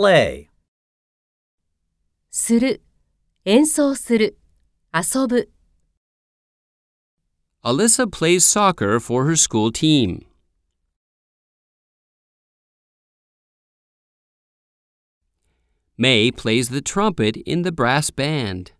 play, する、演奏する、遊ぶ。Alyssa plays soccer for her school team. May plays the trumpet in the brass band.